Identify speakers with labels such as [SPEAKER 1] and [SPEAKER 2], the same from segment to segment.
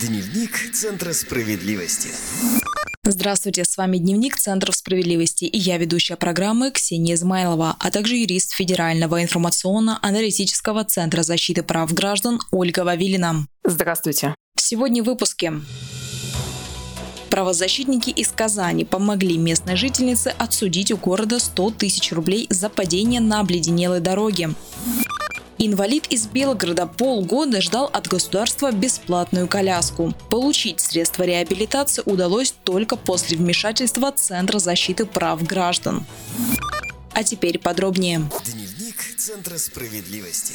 [SPEAKER 1] Дневник Центра справедливости.
[SPEAKER 2] Здравствуйте, с вами Дневник Центров справедливости и я ведущая программы Ксения Измайлова, а также юрист Федерального информационно-аналитического центра защиты прав граждан Ольга Вавилина.
[SPEAKER 3] Здравствуйте.
[SPEAKER 2] Сегодня в выпуске. Правозащитники из Казани помогли местной жительнице отсудить у города 100 тысяч рублей за падение на обледенелой дороге. Инвалид из Белгорода полгода ждал от государства бесплатную коляску. Получить средства реабилитации удалось только после вмешательства Центра защиты прав граждан. А теперь подробнее.
[SPEAKER 1] Дневник Центра справедливости.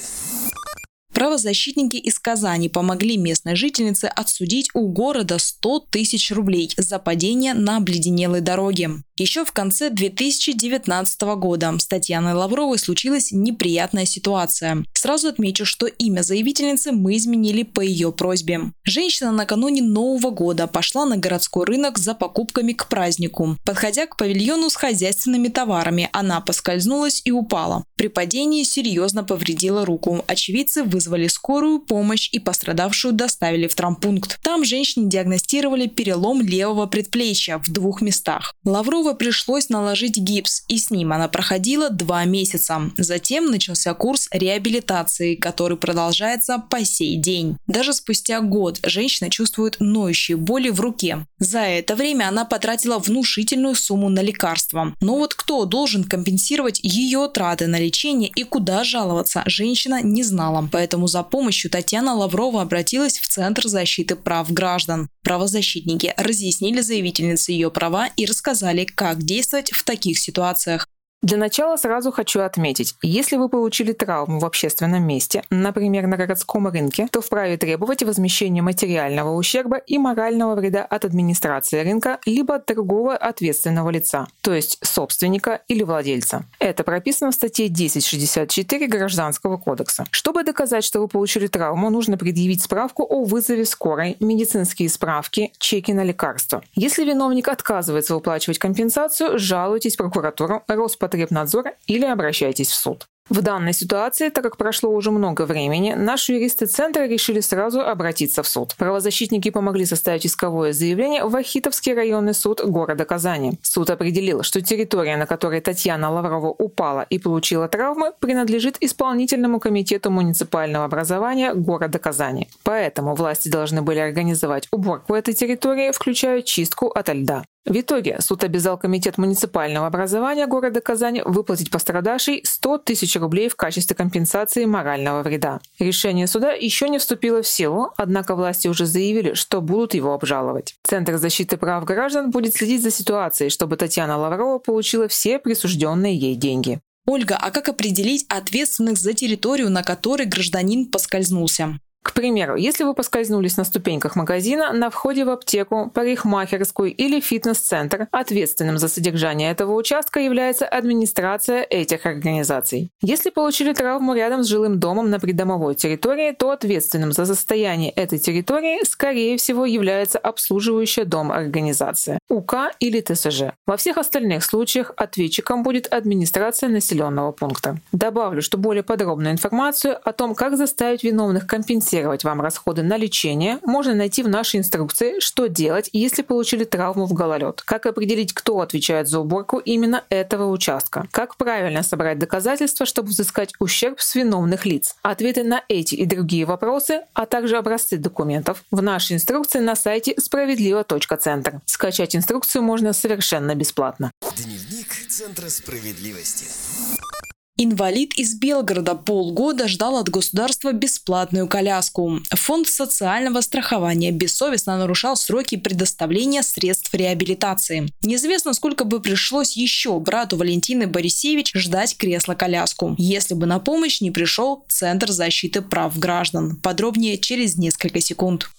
[SPEAKER 2] Правозащитники из Казани помогли местной жительнице отсудить у города 100 тысяч рублей за падение на обледенелой дороге. Еще в конце 2019 года с Татьяной Лавровой случилась неприятная ситуация. Сразу отмечу, что имя заявительницы мы изменили по ее просьбе. Женщина накануне Нового года пошла на городской рынок за покупками к празднику. Подходя к павильону с хозяйственными товарами, она поскользнулась и упала. При падении серьезно повредила руку. Очевидцы вызвали скорую помощь и пострадавшую доставили в травмпункт. Там женщине диагностировали перелом левого предплечья в двух местах. Лаврова пришлось наложить гипс, и с ним она проходила два месяца. Затем начался курс реабилитации, который продолжается по сей день. Даже спустя год женщина чувствует ноющие боли в руке. За это время она потратила внушительную сумму на лекарства. Но вот кто должен компенсировать ее траты на лечение и куда жаловаться, женщина не знала. Поэтому за помощью Татьяна Лаврова обратилась в Центр защиты прав граждан. Правозащитники разъяснили заявительнице ее права и рассказали, как действовать в таких ситуациях.
[SPEAKER 3] Для начала сразу хочу отметить, если вы получили травму в общественном месте, например, на городском рынке, то вправе требовать возмещения материального ущерба и морального вреда от администрации рынка либо от торгового ответственного лица, то есть собственника или владельца. Это прописано в статье 1064 Гражданского кодекса. Чтобы доказать, что вы получили травму, нужно предъявить справку о вызове скорой, медицинские справки, чеки на лекарства. Если виновник отказывается выплачивать компенсацию, жалуйтесь прокуратуру, Роспотребнадзор Роспотребнадзора или обращайтесь в суд. В данной ситуации, так как прошло уже много времени, наши юристы Центра решили сразу обратиться в суд. Правозащитники помогли составить исковое заявление в Ахитовский районный суд города Казани. Суд определил, что территория, на которой Татьяна Лаврова упала и получила травмы, принадлежит исполнительному комитету муниципального образования города Казани. Поэтому власти должны были организовать уборку этой территории, включая чистку от льда. В итоге суд обязал Комитет муниципального образования города Казани выплатить пострадавшей 100 тысяч рублей в качестве компенсации морального вреда. Решение суда еще не вступило в силу, однако власти уже заявили, что будут его обжаловать. Центр защиты прав граждан будет следить за ситуацией, чтобы Татьяна Лаврова получила все присужденные ей деньги.
[SPEAKER 2] Ольга, а как определить ответственных за территорию, на которой гражданин поскользнулся?
[SPEAKER 3] К примеру, если вы поскользнулись на ступеньках магазина, на входе в аптеку, парикмахерскую или фитнес-центр, ответственным за содержание этого участка является администрация этих организаций. Если получили травму рядом с жилым домом на придомовой территории, то ответственным за состояние этой территории, скорее всего, является обслуживающая дом организация, УК или ТСЖ. Во всех остальных случаях ответчиком будет администрация населенного пункта. Добавлю, что более подробную информацию о том, как заставить виновных компенсировать компенсировать вам расходы на лечение, можно найти в нашей инструкции «Что делать, если получили травму в гололед», как определить, кто отвечает за уборку именно этого участка, как правильно собрать доказательства, чтобы взыскать ущерб с виновных лиц. Ответы на эти и другие вопросы, а также образцы документов в нашей инструкции на сайте справедливо.центр. Скачать инструкцию можно совершенно бесплатно.
[SPEAKER 1] Дневник Центра справедливости.
[SPEAKER 2] Инвалид из Белгорода полгода ждал от государства бесплатную коляску. Фонд социального страхования бессовестно нарушал сроки предоставления средств реабилитации. Неизвестно, сколько бы пришлось еще брату Валентины Борисевич ждать кресло-коляску, если бы на помощь не пришел Центр защиты прав граждан. Подробнее через несколько секунд.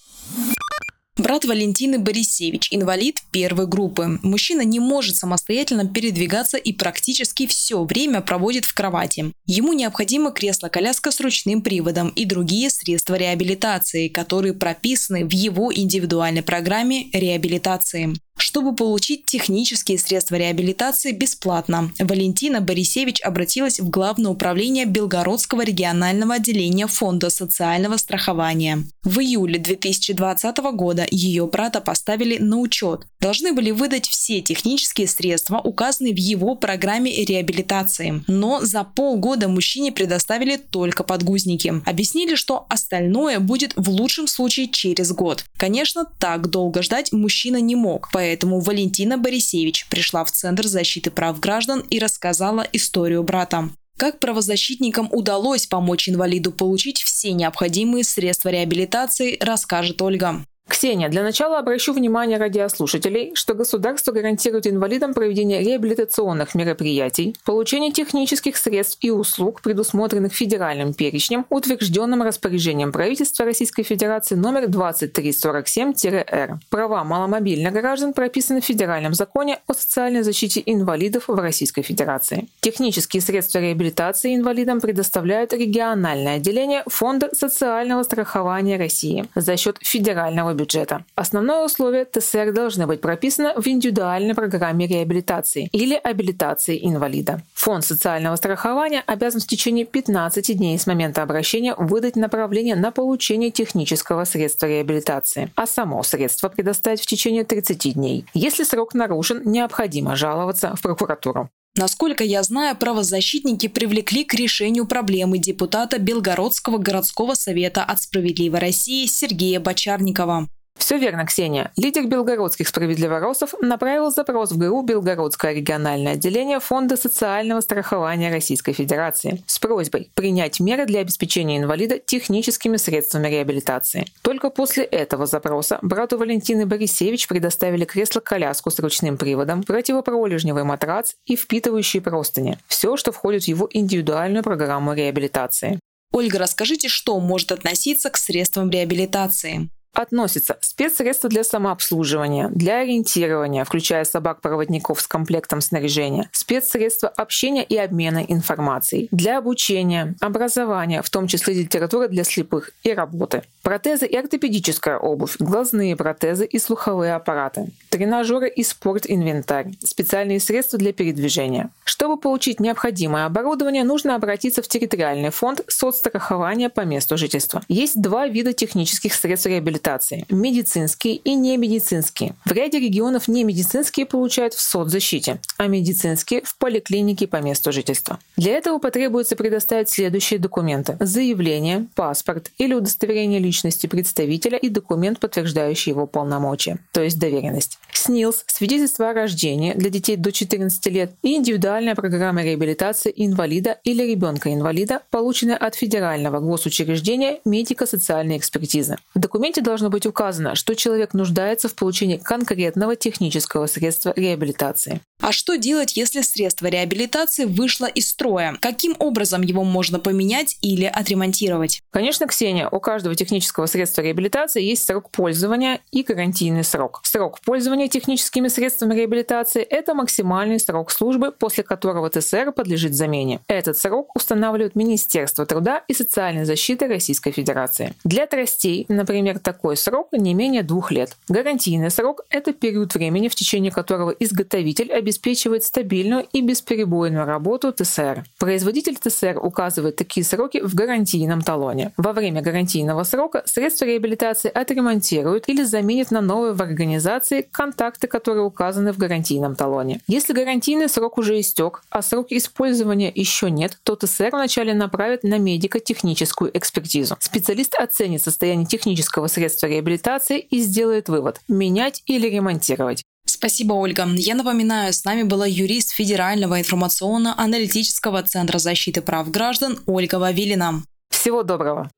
[SPEAKER 2] Брат Валентины Борисевич, инвалид первой группы. Мужчина не может самостоятельно передвигаться и практически все время проводит в кровати. Ему необходимо кресло-коляска с ручным приводом и другие средства реабилитации, которые прописаны в его индивидуальной программе реабилитации. Чтобы получить технические средства реабилитации бесплатно. Валентина Борисевич обратилась в Главное управление Белгородского регионального отделения Фонда социального страхования. В июле 2020 года ее брата поставили на учет. Должны были выдать все технические средства, указанные в его программе реабилитации. Но за полгода мужчине предоставили только подгузники. Объяснили, что остальное будет в лучшем случае через год. Конечно, так долго ждать мужчина не мог, поэтому Валентина Борисевич пришла в Центр защиты прав граждан и рассказала историю брата. Как правозащитникам удалось помочь инвалиду получить все необходимые средства реабилитации, расскажет Ольга.
[SPEAKER 3] Ксения, для начала обращу внимание радиослушателей, что государство гарантирует инвалидам проведение реабилитационных мероприятий, получение технических средств и услуг, предусмотренных федеральным перечнем, утвержденным распоряжением правительства Российской Федерации номер 2347-Р. Права маломобильных граждан прописаны в Федеральном законе о социальной защите инвалидов в Российской Федерации. Технические средства реабилитации инвалидам предоставляют региональное отделение Фонда социального страхования России за счет федерального бюджета бюджета. Основное условие ТСР должны быть прописаны в индивидуальной программе реабилитации или абилитации инвалида. Фонд социального страхования обязан в течение 15 дней с момента обращения выдать направление на получение технического средства реабилитации, а само средство предоставить в течение 30 дней. Если срок нарушен, необходимо жаловаться в прокуратуру.
[SPEAKER 2] Насколько я знаю, правозащитники привлекли к решению проблемы депутата Белгородского городского совета от «Справедливой России» Сергея Бочарникова.
[SPEAKER 3] Все верно, Ксения. Лидер белгородских справедливоросов направил запрос в ГРУ Белгородское региональное отделение Фонда социального страхования Российской Федерации с просьбой принять меры для обеспечения инвалида техническими средствами реабилитации. Только после этого запроса брату Валентины Борисевич предоставили кресло-коляску с ручным приводом, противопролежневый матрац и впитывающие простыни. Все, что входит в его индивидуальную программу реабилитации.
[SPEAKER 2] Ольга, расскажите, что может относиться к средствам реабилитации?
[SPEAKER 3] Относятся спецсредства для самообслуживания, для ориентирования, включая собак-проводников с комплектом снаряжения, спецсредства общения и обмена информацией, для обучения, образования, в том числе литература для слепых и работы, протезы и ортопедическая обувь, глазные протезы и слуховые аппараты, тренажеры и спорт-инвентарь, специальные средства для передвижения. Чтобы получить необходимое оборудование, нужно обратиться в территориальный фонд соцстрахования по месту жительства. Есть два вида технических средств реабилитации реабилитации – медицинские и немедицинские. В ряде регионов немедицинские получают в соцзащите, а медицинские – в поликлинике по месту жительства. Для этого потребуется предоставить следующие документы – заявление, паспорт или удостоверение личности представителя и документ, подтверждающий его полномочия, то есть доверенность. СНИЛС – свидетельство о рождении для детей до 14 лет и индивидуальная программа реабилитации инвалида или ребенка-инвалида, полученная от федерального госучреждения медико-социальной экспертизы. В документе должно быть указано, что человек нуждается в получении конкретного технического средства реабилитации.
[SPEAKER 2] А что делать, если средство реабилитации вышло из строя? Каким образом его можно поменять или отремонтировать?
[SPEAKER 3] Конечно, Ксения, у каждого технического средства реабилитации есть срок пользования и гарантийный срок. Срок пользования техническими средствами реабилитации – это максимальный срок службы, после которого ТСР подлежит замене. Этот срок устанавливает Министерство труда и социальной защиты Российской Федерации. Для тростей, например, такой срок не менее двух лет. Гарантийный срок – это период времени, в течение которого изготовитель обеспечивает стабильную и бесперебойную работу ТСР. Производитель ТСР указывает такие сроки в гарантийном талоне. Во время гарантийного срока средства реабилитации отремонтируют или заменят на новые в организации контакты, которые указаны в гарантийном талоне. Если гарантийный срок уже истек, а срок использования еще нет, то ТСР вначале направят на медико-техническую экспертизу. Специалист оценит состояние технического средства средства реабилитации и сделает вывод – менять или ремонтировать.
[SPEAKER 2] Спасибо, Ольга. Я напоминаю, с нами была юрист Федерального информационно-аналитического центра защиты прав граждан Ольга Вавилина.
[SPEAKER 3] Всего доброго.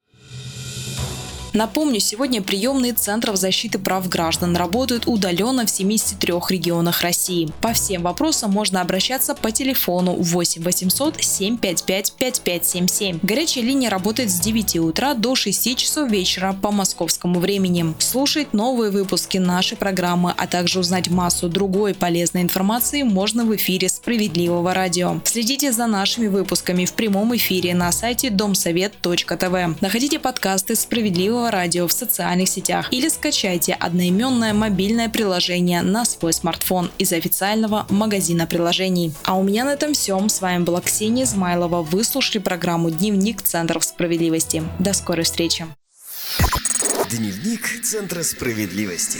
[SPEAKER 2] Напомню, сегодня приемные Центров защиты прав граждан работают удаленно в 73 регионах России. По всем вопросам можно обращаться по телефону 8 800 755 5577. Горячая линия работает с 9 утра до 6 часов вечера по московскому времени. Слушать новые выпуски нашей программы, а также узнать массу другой полезной информации можно в эфире Справедливого радио. Следите за нашими выпусками в прямом эфире на сайте домсовет.тв. Находите подкасты Справедливого Латвийского радио в социальных сетях или скачайте одноименное мобильное приложение на свой смартфон из официального магазина приложений. А у меня на этом все. С вами была Ксения Измайлова. Вы слушали программу «Дневник Центров справедливости». До скорой встречи.
[SPEAKER 1] Дневник Центра справедливости.